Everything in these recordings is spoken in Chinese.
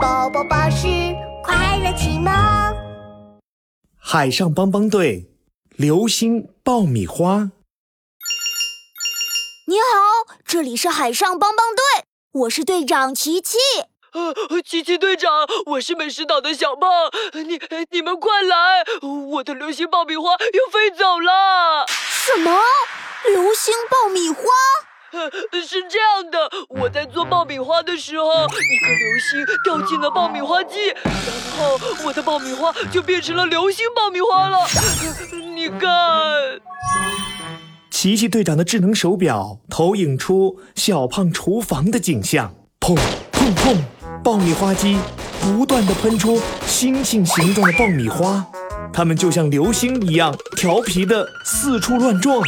宝宝巴士快乐启蒙。海上帮帮队，流星爆米花。你好，这里是海上帮帮队，我是队长琪琪。呃，琪琪队长，我是美食岛的小胖，你你们快来，我的流星爆米花要飞走了。什么？流星爆米花？呃，是这样的，我在做爆米花的时候，一颗流星掉进了爆米花机，然后我的爆米花就变成了流星爆米花了。你看，奇奇队长的智能手表投影出小胖厨房的景象，砰砰砰。爆米花机不断的喷出星星形状的爆米花，它们就像流星一样调皮的四处乱撞。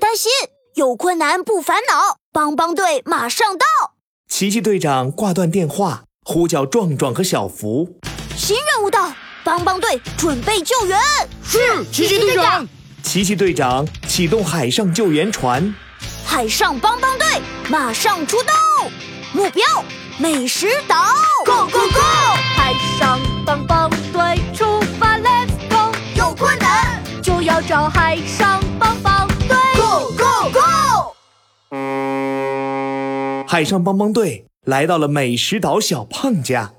担心，有困难不烦恼，帮帮队马上到。奇奇队长挂断电话，呼叫壮壮和小福。新任务到，帮帮队准备救援。是，奇奇队长。奇奇队长启动海上救援船，海上帮帮队马上出动，目标美食岛，Go Go Go！海上帮帮队出发，Let's go！有困难就要找海海上帮帮队来到了美食岛小胖家，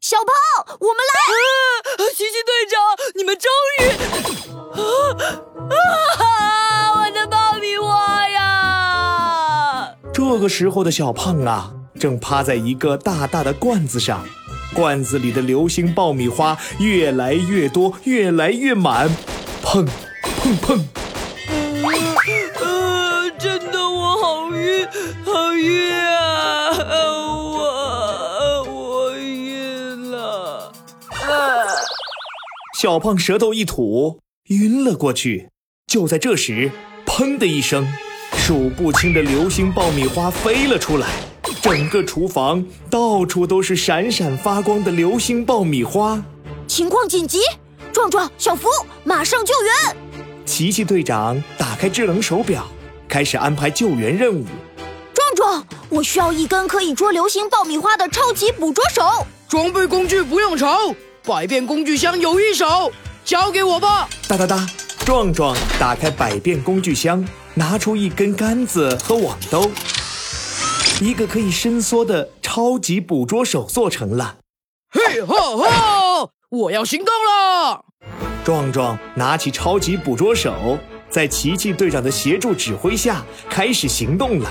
小胖，我们来！啊奇奇队长，你们终于啊！啊！我的爆米花呀！这个时候的小胖啊，正趴在一个大大的罐子上，罐子里的流星爆米花越来越多，越来越满，砰砰砰！小胖舌头一吐，晕了过去。就在这时，砰的一声，数不清的流星爆米花飞了出来，整个厨房到处都是闪闪发光的流星爆米花。情况紧急，壮壮、小福马上救援。奇奇队长打开智能手表，开始安排救援任务。壮壮，我需要一根可以捉流星爆米花的超级捕捉手。装备工具不用愁，百变工具箱有一手，交给我吧。哒哒哒。壮壮打开百变工具箱，拿出一根杆子和网兜，一个可以伸缩的超级捕捉手做成了。嘿哈哈！我要行动了！壮壮拿起超级捕捉手，在奇奇队长的协助指挥下开始行动了。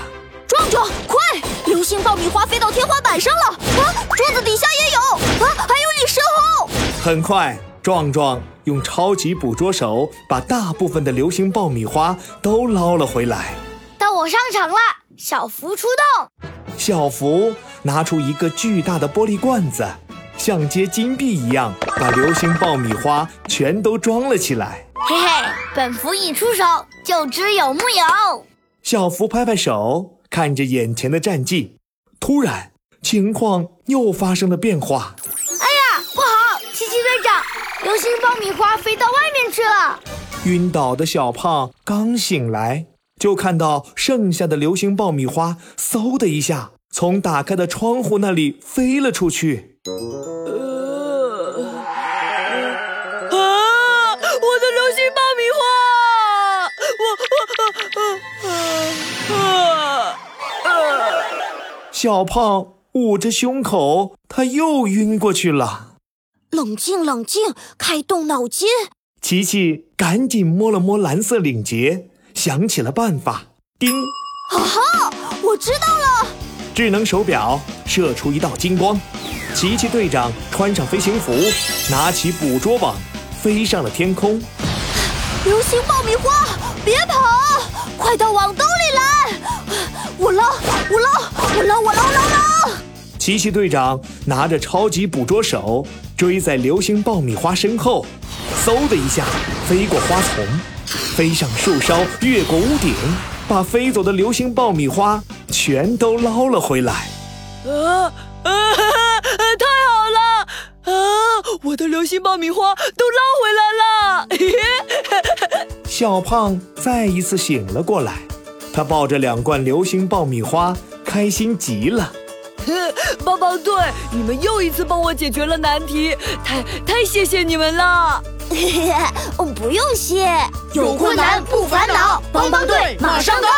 壮壮，快！流星爆米花飞到天花板上了！啊，桌子底下也有！啊，还有你身后！很快。壮壮用超级捕捉手把大部分的流星爆米花都捞了回来。到我上场了，小福出动。小福拿出一个巨大的玻璃罐子，像接金币一样，把流星爆米花全都装了起来。嘿嘿，本福一出手就知有木有。小福拍拍手，看着眼前的战绩，突然情况又发生了变化。哎呀，不好！奇奇队长流星爆米花飞到外面去了。晕倒的小胖刚醒来，就看到剩下的流星爆米花，嗖的一下从打开的窗户那里飞了出去。小胖捂着胸口，他又晕过去了。冷静，冷静，开动脑筋。琪琪赶紧摸了摸蓝色领结，想起了办法。叮！啊哈，我知道了。智能手表射出一道金光，琪琪队长穿上飞行服，拿起捕捉网，飞上了天空。流星爆米花，别跑，捞，我捞，我捞，捞捞！奇奇队长拿着超级捕捉手。追在流星爆米花身后，嗖的一下飞过花丛，飞上树梢，越过屋顶，把飞走的流星爆米花全都捞了回来。啊啊！太好了！啊，我的流星爆米花都捞回来了！小胖再一次醒了过来，他抱着两罐流星爆米花，开心极了。帮帮队，你们又一次帮我解决了难题，太太谢谢你们了！不用谢，有困难不烦恼，帮帮队马上到。